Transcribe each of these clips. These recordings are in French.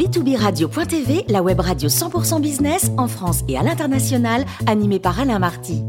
b2b-radio.tv, la web radio 100% business en France et à l'international, animée par Alain Marty.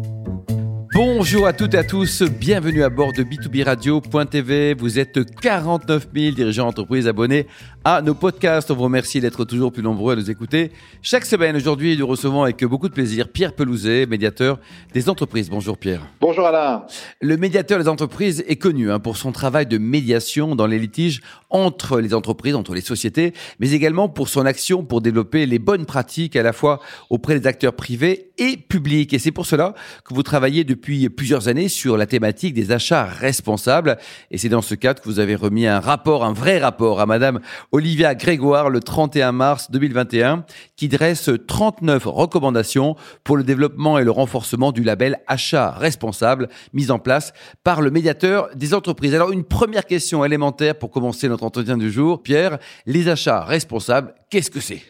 Bonjour à toutes et à tous, bienvenue à bord de B2B Radio.tv. Vous êtes 49 000 dirigeants d'entreprise abonnés à nos podcasts. On vous remercie d'être toujours plus nombreux à nous écouter. Chaque semaine, aujourd'hui, nous recevons avec beaucoup de plaisir Pierre Pelouzet, médiateur des entreprises. Bonjour Pierre. Bonjour Alain. Le médiateur des entreprises est connu hein, pour son travail de médiation dans les litiges entre les entreprises, entre les sociétés, mais également pour son action pour développer les bonnes pratiques à la fois auprès des acteurs privés et publics. Et c'est pour cela que vous travaillez depuis plusieurs années sur la thématique des achats responsables. Et c'est dans ce cadre que vous avez remis un rapport, un vrai rapport à Madame Olivia Grégoire le 31 mars 2021 qui dresse 39 recommandations pour le développement et le renforcement du label achat responsable mis en place par le médiateur des entreprises. Alors une première question élémentaire pour commencer notre entretien du jour. Pierre, les achats responsables, qu'est-ce que c'est?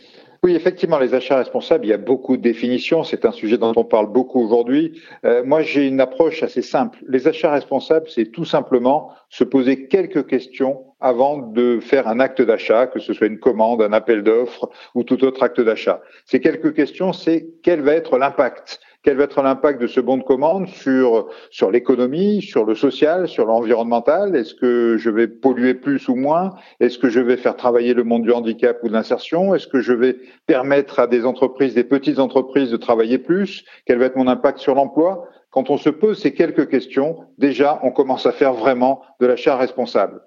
Oui, effectivement, les achats responsables, il y a beaucoup de définitions. C'est un sujet dont on parle beaucoup aujourd'hui. Euh, moi, j'ai une approche assez simple. Les achats responsables, c'est tout simplement se poser quelques questions avant de faire un acte d'achat, que ce soit une commande, un appel d'offres ou tout autre acte d'achat. Ces quelques questions, c'est quel va être l'impact quel va être l'impact de ce bon de commande sur sur l'économie, sur le social, sur l'environnemental? Est-ce que je vais polluer plus ou moins? Est-ce que je vais faire travailler le monde du handicap ou de l'insertion? Est-ce que je vais permettre à des entreprises, des petites entreprises de travailler plus? Quel va être mon impact sur l'emploi? Quand on se pose ces quelques questions, déjà on commence à faire vraiment de l'achat responsable.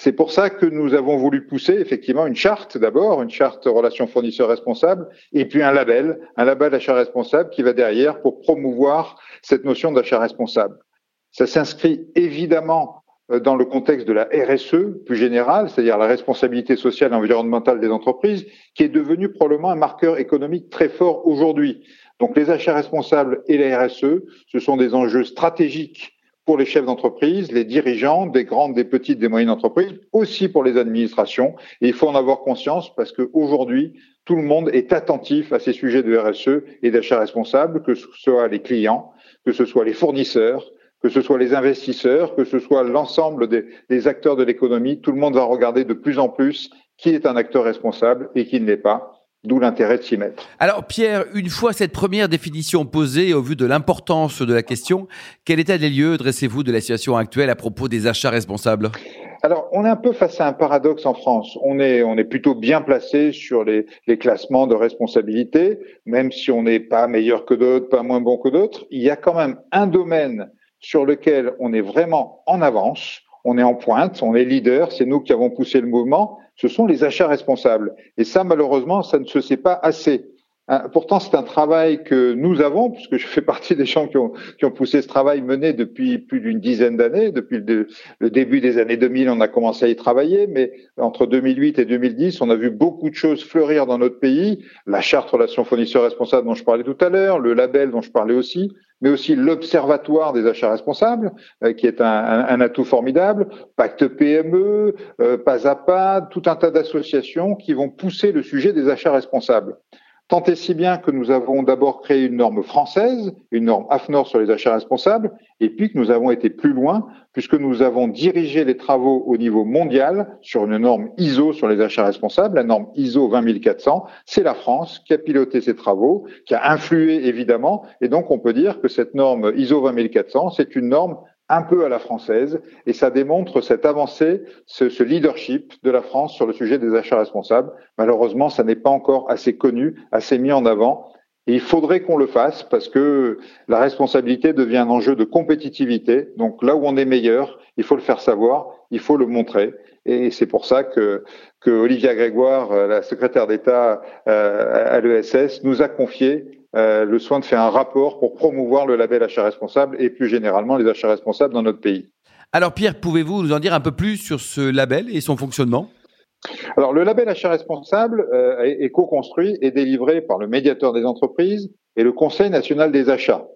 C'est pour ça que nous avons voulu pousser effectivement une charte d'abord, une charte relations fournisseurs responsables, et puis un label, un label d'achat responsable qui va derrière pour promouvoir cette notion d'achat responsable. Ça s'inscrit évidemment euh, dans le contexte de la RSE plus générale, c'est-à-dire la responsabilité sociale et environnementale des entreprises, qui est devenue probablement un marqueur économique très fort aujourd'hui. Donc les achats responsables et la RSE, ce sont des enjeux stratégiques pour les chefs d'entreprise, les dirigeants des grandes, des petites, des moyennes entreprises, aussi pour les administrations. Et il faut en avoir conscience parce qu'aujourd'hui, tout le monde est attentif à ces sujets de RSE et d'achat responsable, que ce soit les clients, que ce soit les fournisseurs, que ce soit les investisseurs, que ce soit l'ensemble des, des acteurs de l'économie. Tout le monde va regarder de plus en plus qui est un acteur responsable et qui ne l'est pas. D'où l'intérêt de s'y mettre. Alors Pierre, une fois cette première définition posée au vu de l'importance de la question, quel état des lieux dressez-vous de la situation actuelle à propos des achats responsables? Alors, on est un peu face à un paradoxe en France. On est, on est plutôt bien placé sur les, les classements de responsabilité, même si on n'est pas meilleur que d'autres, pas moins bon que d'autres. Il y a quand même un domaine sur lequel on est vraiment en avance, on est en pointe, on est leader, c'est nous qui avons poussé le mouvement, ce sont les achats responsables. Et ça, malheureusement, ça ne se sait pas assez. Hein, pourtant, c'est un travail que nous avons, puisque je fais partie des gens qui ont, poussé ce travail mené depuis plus d'une dizaine d'années. Depuis le, début des années 2000, on a commencé à y travailler, mais entre 2008 et 2010, on a vu beaucoup de choses fleurir dans notre pays. La charte relations fournisseurs responsables dont je parlais tout à l'heure, le label dont je parlais aussi, mais aussi l'observatoire des achats responsables, euh, qui est un, un, atout formidable, Pacte PME, euh, Pas à Pas, tout un tas d'associations qui vont pousser le sujet des achats responsables. Tant et si bien que nous avons d'abord créé une norme française, une norme AFNOR sur les achats responsables, et puis que nous avons été plus loin, puisque nous avons dirigé les travaux au niveau mondial sur une norme ISO sur les achats responsables, la norme ISO 20400. C'est la France qui a piloté ces travaux, qui a influé évidemment, et donc on peut dire que cette norme ISO 20400, c'est une norme un peu à la française, et ça démontre cette avancée, ce, ce, leadership de la France sur le sujet des achats responsables. Malheureusement, ça n'est pas encore assez connu, assez mis en avant, et il faudrait qu'on le fasse parce que la responsabilité devient un enjeu de compétitivité. Donc là où on est meilleur, il faut le faire savoir, il faut le montrer. Et c'est pour ça que, que Olivia Grégoire, la secrétaire d'État euh, à l'ESS, nous a confié euh, le soin de faire un rapport pour promouvoir le label achat responsable et plus généralement les achats responsables dans notre pays. Alors Pierre, pouvez-vous nous en dire un peu plus sur ce label et son fonctionnement? Alors, le label achat responsable euh, est, co-construit et délivré par le médiateur des entreprises et le Conseil national des achats.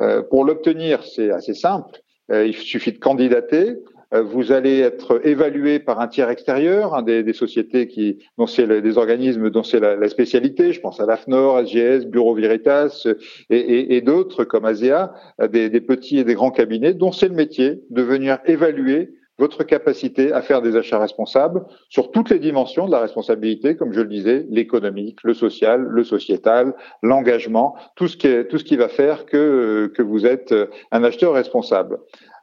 Euh, pour l'obtenir, c'est assez simple. Il suffit de candidater. Euh, vous allez être évalué par un tiers extérieur, hein, des, sociétés qui, dont c'est des organismes dont c'est la, spécialité. Je pense à l'AFNOR, SGS, Bureau Veritas et, d'autres comme ASEA, des, des petits et des grands cabinets dont c'est le métier de venir évaluer votre capacité à faire des achats responsables sur toutes les dimensions de la responsabilité, comme je le disais, l'économique, le social, le sociétal, l'engagement, tout ce qui est, tout ce qui va faire que que vous êtes un acheteur responsable.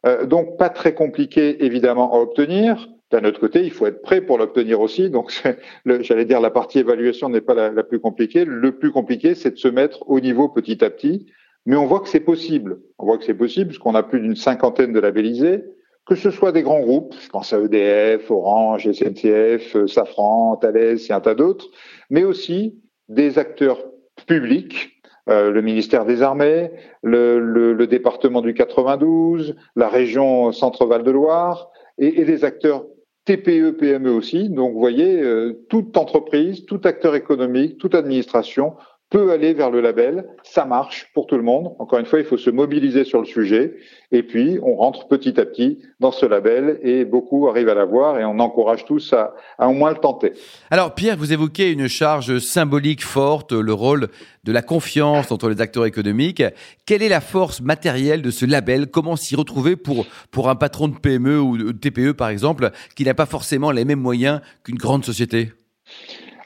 Euh, donc pas très compliqué évidemment à obtenir. D'un autre côté, il faut être prêt pour l'obtenir aussi. Donc, j'allais dire, la partie évaluation n'est pas la, la, plus compliquée. Le plus compliqué, c'est de se mettre au niveau petit à petit. Mais on voit que c'est possible. On voit que c'est possible puisqu'on a plus d'une cinquantaine de labellisés, que ce soit des grands groupes, je pense à EDF, Orange, SNCF, Safran, Thales et un tas d'autres, mais aussi des acteurs publics euh, le ministère des Armées, le, département du 92, la région Centre-Val de Loire et, les acteurs TPE, PME aussi. Donc, vous voyez, euh, toute entreprise, tout acteur économique, toute administration peut aller vers le label, ça marche pour tout le monde. Encore une fois, il faut se mobiliser sur le sujet et puis on rentre petit à petit dans ce label et beaucoup arrivent à l'avoir et on encourage tous à, au moins le tenter. Alors Pierre, vous évoquez une charge symbolique forte, le rôle de la confiance entre les acteurs économiques. Quelle est la force matérielle de ce label? Comment s'y retrouver pour, pour un patron de PME ou de TPE par exemple qui n'a pas forcément les mêmes moyens qu'une grande société?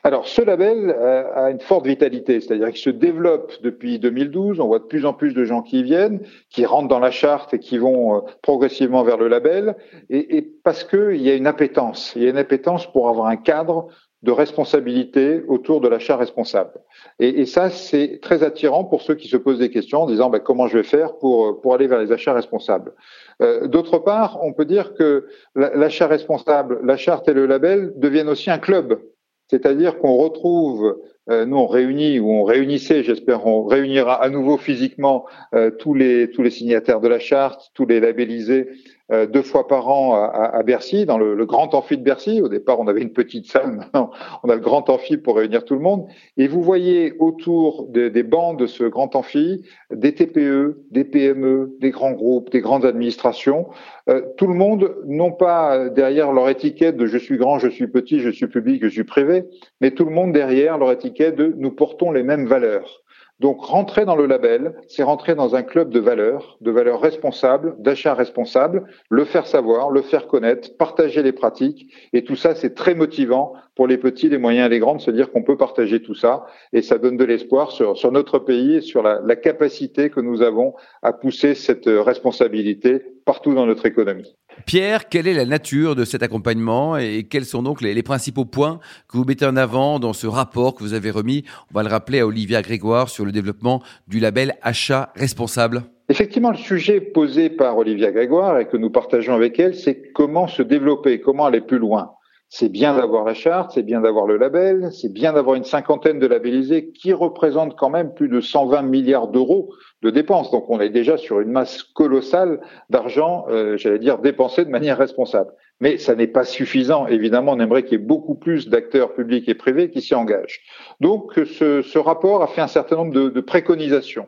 Alors, ce label euh, a une forte vitalité, c'est-à-dire qu'il se développe depuis 2012. On voit de plus en plus de gens qui y viennent, qui rentrent dans la charte et qui vont euh, progressivement vers le label, et, et parce qu'il y a une appétence. Il y a une appétence pour avoir un cadre de responsabilité autour de l'achat responsable. Et, et ça, c'est très attirant pour ceux qui se posent des questions en disant ben, comment je vais faire pour, pour aller vers les achats responsables. Euh, D'autre part, on peut dire que l'achat responsable, la charte et le label deviennent aussi un club c'est-à-dire qu'on retrouve, euh, nous on réunit ou on réunissait, j'espère on réunira à nouveau physiquement euh, tous les tous les signataires de la charte, tous les labellisés euh, deux fois par an à, à Bercy, dans le, le, grand amphi de Bercy. Au départ, on avait une petite salle, maintenant on a le grand amphi pour réunir tout le monde. Et vous voyez autour de, des bancs de ce grand amphi des TPE, des PME, des grands groupes, des grandes administrations. Euh, tout le monde, non pas derrière leur étiquette de je suis grand, je suis petit, je suis public, je suis privé, mais tout le monde derrière leur étiquette de nous portons les mêmes valeurs. Donc rentrer dans le label, c'est rentrer dans un club de valeurs, de valeurs responsables, d'achat responsable, le faire savoir, le faire connaître, partager les pratiques. Et tout ça, c'est très motivant pour les petits, les moyens et les grands de se dire qu'on peut partager tout ça. Et ça donne de l'espoir sur, notre pays et sur la capacité que nous avons à pousser cette responsabilité partout dans notre économie. Pierre, quelle est la nature de cet accompagnement et quels sont donc les, les, principaux points que vous mettez en avant dans ce rapport que vous avez remis, on va le rappeler à Olivia Grégoire, sur le développement du label achat responsable? Effectivement, le sujet posé par Olivia Grégoire et que nous partageons avec elle, c'est comment se développer, comment aller plus loin. C'est bien d'avoir la charte, c'est bien d'avoir le label, c'est bien d'avoir une cinquantaine de labellisés qui représentent quand même plus de 120 milliards d'euros de dépenses. Donc on est déjà sur une masse colossale d'argent, euh, j'allais dire, dépensé de manière responsable. Mais ça n'est pas suffisant. Évidemment, on aimerait qu'il y ait beaucoup plus d'acteurs publics et privés qui s'y engagent. Donc ce, ce, rapport a fait un certain nombre de, de préconisations.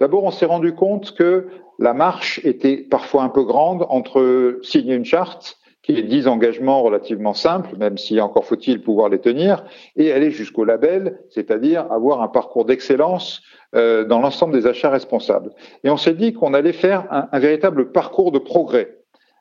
D'abord, on s'est rendu compte que la marche était parfois un peu grande entre signer une charte qui est 10 engagements relativement simples, même si encore faut-il pouvoir les tenir, et aller jusqu'au label, c'est-à-dire avoir un parcours d'excellence euh, dans l'ensemble des achats responsables. Et on s'est dit qu'on allait faire un, un, véritable parcours de progrès,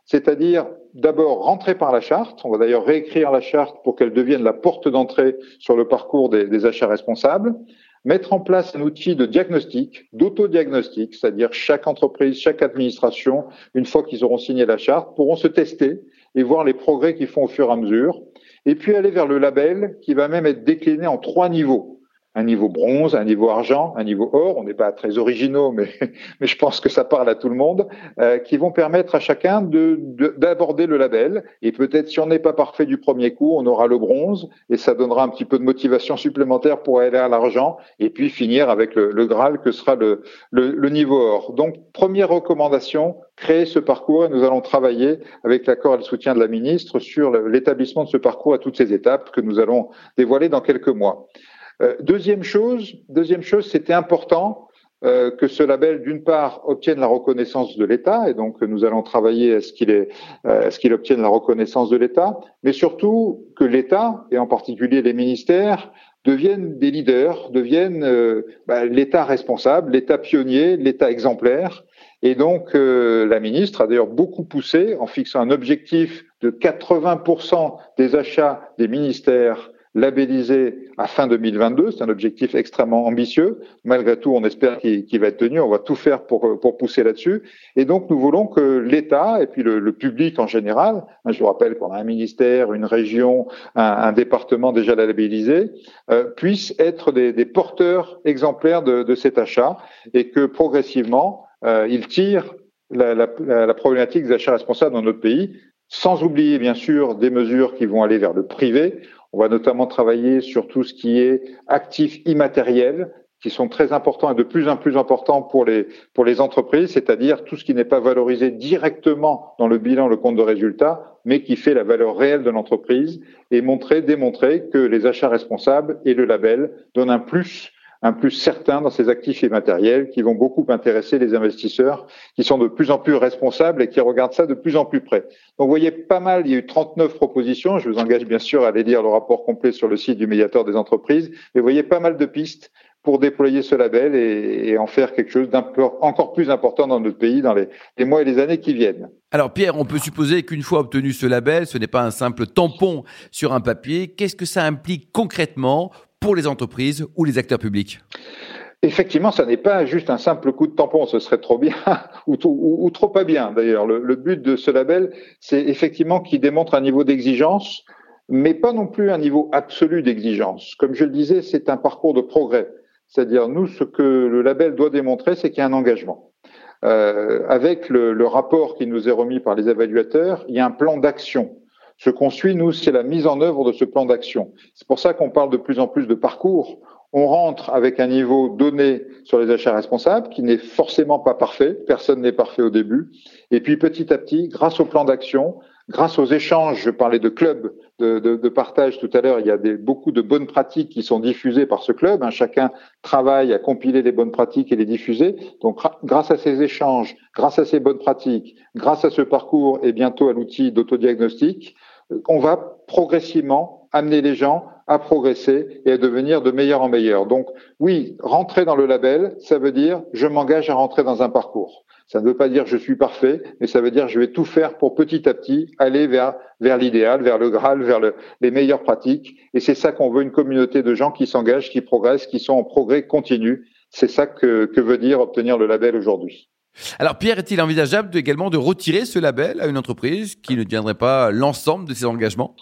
c'est-à-dire d'abord rentrer par la charte, on va d'ailleurs réécrire la charte pour qu'elle devienne la porte d'entrée sur le parcours des, des achats responsables, mettre en place un outil de diagnostic, d'autodiagnostic, c'est-à-dire chaque entreprise, chaque administration, une fois qu'ils auront signé la charte, pourront se tester et voir les progrès qu'ils font au fur et à mesure, et puis aller vers le label qui va même être décliné en trois niveaux un niveau bronze, un niveau argent, un niveau or. On n'est pas très originaux, mais, mais je pense que ça parle à tout le monde, euh, qui vont permettre à chacun de, d'aborder le label. Et peut-être si on n'est pas parfait du premier coup, on aura le bronze et ça donnera un petit peu de motivation supplémentaire pour aller à l'argent et puis finir avec le, le Graal que sera le, le, le niveau or. Donc, première recommandation, créer ce parcours et nous allons travailler avec l'accord et le soutien de la ministre sur l'établissement de ce parcours à toutes ces étapes que nous allons dévoiler dans quelques mois. Euh, deuxième chose, deuxième chose, c'était important euh, que ce label, d'une part, obtienne la reconnaissance de l'État, et donc nous allons travailler à ce qu'il euh, obtienne la reconnaissance de l'État, mais surtout que l'État, et en particulier les ministères, deviennent des leaders, deviennent euh, bah, l'État responsable, l'État pionnier, l'État exemplaire, Et donc, euh, la ministre a d'ailleurs beaucoup poussé en fixant un objectif de 80% des achats des ministères labellisés à fin 2022. C'est un objectif extrêmement ambitieux. Malgré tout, on espère qu'il va être tenu. On va tout faire pour, pousser là-dessus. Et donc, nous voulons que l'État et puis le, public en général, hein, je vous rappelle qu'on a un ministère, une région, un, département déjà labellisé, euh, puissent être des, porteurs exemplaires de, cet achat et que progressivement, euh, ils tirent la problématique des achats responsables dans notre pays sans oublier bien sûr des mesures qui vont aller vers le privé. On va notamment travailler sur tout ce qui est actifs immatériels, qui sont très importants et de plus en plus importants pour les, pour les entreprises, c'est-à-dire tout ce qui n'est pas valorisé directement dans le bilan, le compte de résultat, mais qui fait la valeur réelle de l'entreprise et montrer, démontrer que les achats responsables et le label donnent un plus un plus certain dans ces actifs immatériels qui vont beaucoup intéresser les investisseurs qui sont de plus en plus responsables et qui regardent ça de plus en plus près. Donc vous voyez pas mal, il y a eu 39 propositions, je vous engage bien sûr à aller lire le rapport complet sur le site du médiateur des entreprises, mais vous voyez pas mal de pistes pour déployer ce label et, en faire quelque chose encore plus important dans notre pays dans les, mois et les années qui viennent. Alors Pierre, on peut supposer qu'une fois obtenu ce label, ce n'est pas un simple tampon sur un papier. Qu'est-ce que ça implique concrètement pour les entreprises ou les acteurs publics Effectivement, ça n'est pas juste un simple coup de tampon, ce serait trop bien ou, trop pas bien. D'ailleurs, le, but de ce label, c'est effectivement qu'il démontre un niveau d'exigence, mais pas non plus un niveau absolu d'exigence. Comme je le disais, c'est un parcours de progrès. C'est-à-dire, nous, ce que le label doit démontrer, c'est qu'il y a un engagement. Euh, avec le rapport qui nous est remis par les évaluateurs, il y a un plan d'action ce qu'on suit, nous, c'est la mise en œuvre de ce plan d'action. C'est pour ça qu'on parle de plus en plus de parcours. On rentre avec un niveau donné sur les achats responsables qui n'est forcément pas parfait. Personne n'est parfait au début. Et puis petit à petit, grâce au plan d'action, grâce aux échanges, je parlais de clubs de, partage tout à l'heure, il y a beaucoup de bonnes pratiques qui sont diffusées par ce club. Hein. Chacun travaille à compiler les bonnes pratiques et les diffuser. Donc grâce à ces échanges, grâce à ces bonnes pratiques, grâce à ce parcours et bientôt à l'outil d'autodiagnostic, on va progressivement amener les gens à progresser et à devenir de meilleur en meilleur. Donc oui, rentrer dans le label, ça veut dire je m'engage à rentrer dans un parcours. Ça ne veut pas dire je suis parfait, mais ça veut dire je vais tout faire pour petit à petit aller vers vers l'idéal, vers le Graal, vers les meilleures pratiques. Et c'est ça qu'on veut une communauté de gens qui s'engagent, qui progressent, qui sont en progrès continu. C'est ça que, que veut dire obtenir le label aujourd'hui. Alors Pierre, est-il envisageable également de retirer ce label à une entreprise qui ne tiendrait pas l'ensemble de ses engagements?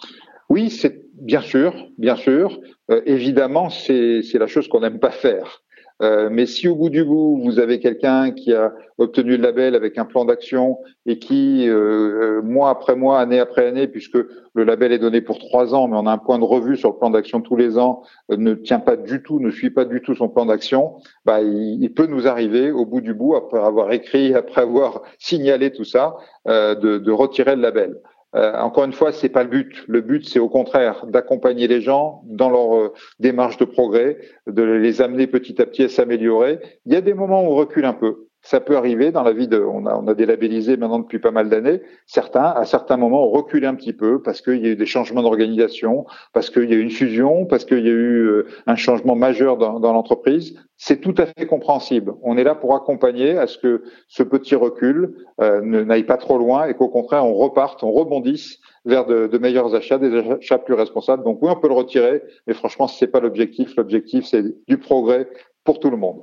Oui, c'est bien sûr, bien sûr. Euh, évidemment, c'est la chose qu'on n'aime pas faire. Euh, mais si au bout du bout, vous avez quelqu'un qui a obtenu le label avec un plan d'action et qui, euh, euh, mois après mois, année après année, puisque le label est donné pour trois ans, mais on a un point de revue sur le plan d'action tous les ans, ne tient pas du tout, ne suit pas du tout son plan d'action, bah, il, peut nous arriver au bout du bout, après avoir écrit, après avoir signalé tout ça, de, de retirer le label. Euh, encore une fois, c'est pas le but. Le but, c'est au contraire d'accompagner les gens dans leur euh, démarche de progrès, de les amener petit à petit à s'améliorer. Il y a des moments où on recule un peu. Ça peut arriver dans la vie de, on a, on maintenant depuis pas mal d'années. Certains, à certains moments, ont reculé un petit peu parce qu'il y a eu des changements d'organisation, parce qu'il y a eu une fusion, parce qu'il y a eu euh, un changement majeur dans, dans l'entreprise. C'est tout à fait compréhensible. On est là pour accompagner à ce que ce petit recul euh, n'aille pas trop loin et qu'au contraire, on reparte, on rebondisse vers de, de, meilleurs achats, des achats plus responsables. Donc oui, on peut le retirer, mais franchement, c'est pas l'objectif. L'objectif, c'est du progrès pour tout le monde.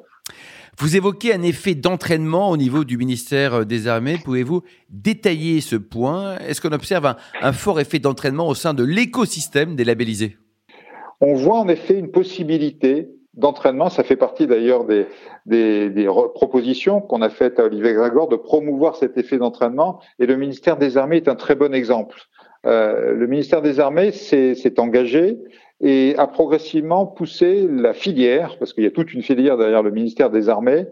Vous évoquez un effet d'entraînement au niveau du ministère des Armées. Pouvez-vous détailler ce point? Est-ce qu'on observe un, fort effet d'entraînement au sein de l'écosystème des labellisés? On voit en effet une possibilité d'entraînement. Ça fait partie d'ailleurs des, propositions qu'on a faites à Olivier Gregor de promouvoir cet effet d'entraînement. Et le ministère des Armées est un très bon exemple. Euh, le ministère des Armées s'est engagé et a progressivement poussé la filière, parce qu'il y a toute une filière derrière le ministère des Armées,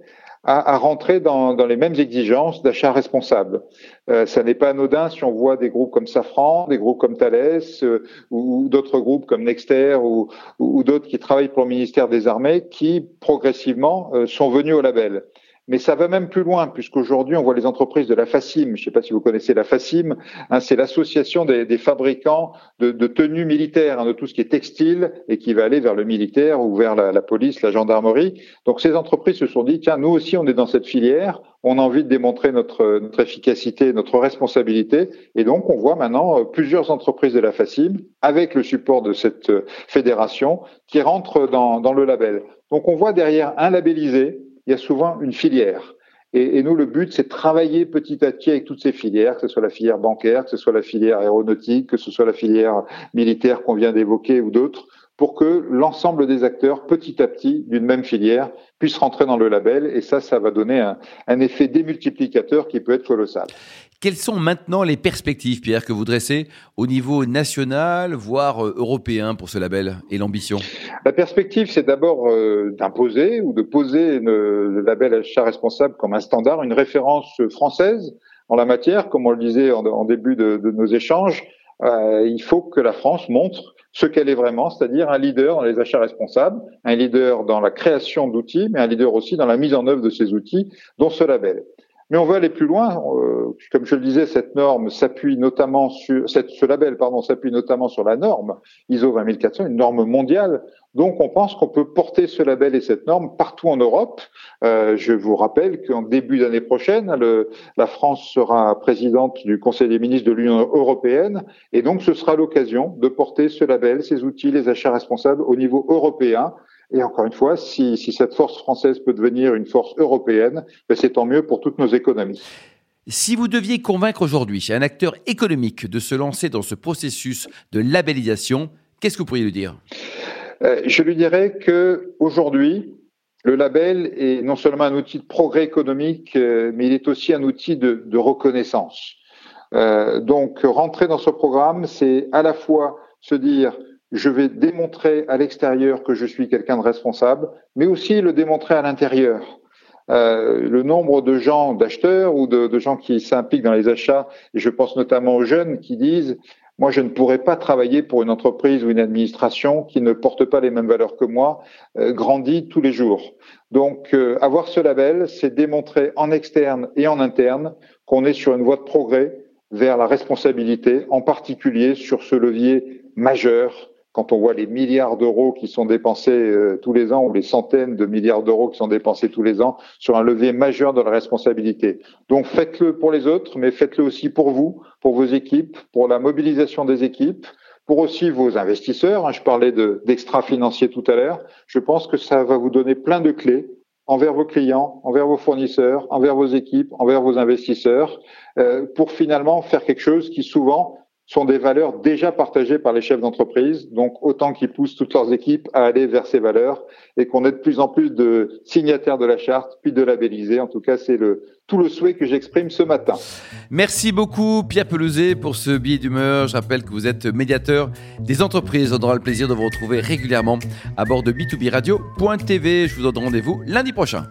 à, à rentrer dans, dans, les mêmes exigences d'achat responsable. Euh, ça n'est pas anodin si on voit des groupes comme Safran, des groupes comme Thales euh, ou, d'autres groupes comme Nexter ou, ou d'autres qui travaillent pour le ministère des Armées qui progressivement euh, sont venus au label. Mais ça va même plus loin, puisqu'aujourd'hui, on voit les entreprises de la FACIM. Je ne sais pas si vous connaissez la FACIM. Hein, c'est l'association des, fabricants de, tenues militaires, hein, de tout ce qui est textile et qui va aller vers le militaire ou vers la, police, la gendarmerie. Donc, ces entreprises se sont dit, tiens, nous aussi, on est dans cette filière. On a envie de démontrer notre, notre efficacité, notre responsabilité. Et donc, on voit maintenant euh, plusieurs entreprises de la FACIM, avec le support de cette euh, fédération, qui rentrent dans, dans le label. Donc, on voit derrière un labellisé, il y a souvent une filière. Et, nous, le but, c'est de travailler petit à petit avec toutes ces filières, que ce soit la filière bancaire, que ce soit la filière aéronautique, que ce soit la filière militaire qu'on vient d'évoquer ou d'autres, pour que l'ensemble des acteurs, petit à petit, d'une même filière, puissent rentrer dans le label. Et ça, ça va donner un effet démultiplicateur qui peut être colossal. Quelles sont maintenant les perspectives, Pierre, que vous dressez au niveau national, voire euh, européen pour ce label et l'ambition? La perspective, c'est d'abord euh, d'imposer ou de poser le, label achat responsable comme un standard, une référence française en la matière, comme on le disait en, début de, de, nos échanges. Euh, il faut que la France montre ce qu'elle est vraiment, c'est-à-dire un leader dans les achats responsables, un leader dans la création d'outils, mais un leader aussi dans la mise en œuvre de ces outils, dont ce label. Mais on veut aller plus loin. Euh, comme je le disais, cette norme s'appuie notamment sur ce label, pardon, s'appuie notamment sur la norme ISO 20400, une norme mondiale. Donc, on pense qu'on peut porter ce label et cette norme partout en Europe. Euh, je vous rappelle qu'en début d'année prochaine, la France sera présidente du Conseil des ministres de l'Union européenne, et donc ce sera l'occasion de porter ce label, ces outils, les achats responsables au niveau européen. Et encore une fois, si, si, cette force française peut devenir une force européenne, ben c'est tant mieux pour toutes nos économies. Si vous deviez convaincre aujourd'hui un acteur économique de se lancer dans ce processus de labellisation, qu'est-ce que vous pourriez lui dire? Euh, Je lui dirais que aujourd'hui, le label est non seulement un outil de progrès économique, euh, mais il est aussi un outil de, de reconnaissance. Euh, donc, rentrer dans ce programme, c'est à la fois se dire je vais démontrer à l'extérieur que je suis quelqu'un de responsable, mais aussi le démontrer à l'intérieur. Euh, le nombre de gens, d'acheteurs ou de, gens qui s'impliquent dans les achats, et je pense notamment aux jeunes qui disent moi, je ne pourrais pas travailler pour une entreprise ou une administration qui ne porte pas les mêmes valeurs que moi, euh, grandit tous les jours. Donc, euh, avoir ce label, c'est démontrer en externe et en interne qu'on est sur une voie de progrès vers la responsabilité, en particulier sur ce levier majeur quand on voit les milliards d'euros qui sont dépensés euh, tous les ans ou les centaines de milliards d'euros qui sont dépensés tous les ans sur un levier majeur de la responsabilité. Donc faites-le pour les autres, mais faites-le aussi pour vous, pour vos équipes, pour la mobilisation des équipes, pour aussi vos investisseurs. Hein, je parlais d'extra-financiers tout à l'heure. Je pense que ça va vous donner plein de clés envers vos clients, envers vos fournisseurs, envers vos équipes, envers vos investisseurs, euh, pour finalement faire quelque chose qui souvent sont des valeurs déjà partagées par les chefs d'entreprise. Donc, autant qu'ils poussent toutes leurs équipes à aller vers ces valeurs et qu'on ait de plus en plus de signataires de la charte, puis de labellisés. En tout cas, c'est le, tout le souhait que j'exprime ce matin. Merci beaucoup, Pierre Pelouzet, pour ce billet d'humeur. Je rappelle que vous êtes médiateur des entreprises. On aura le plaisir de vous retrouver régulièrement à bord de b2b radio.tv. Je vous donne rendez-vous lundi prochain.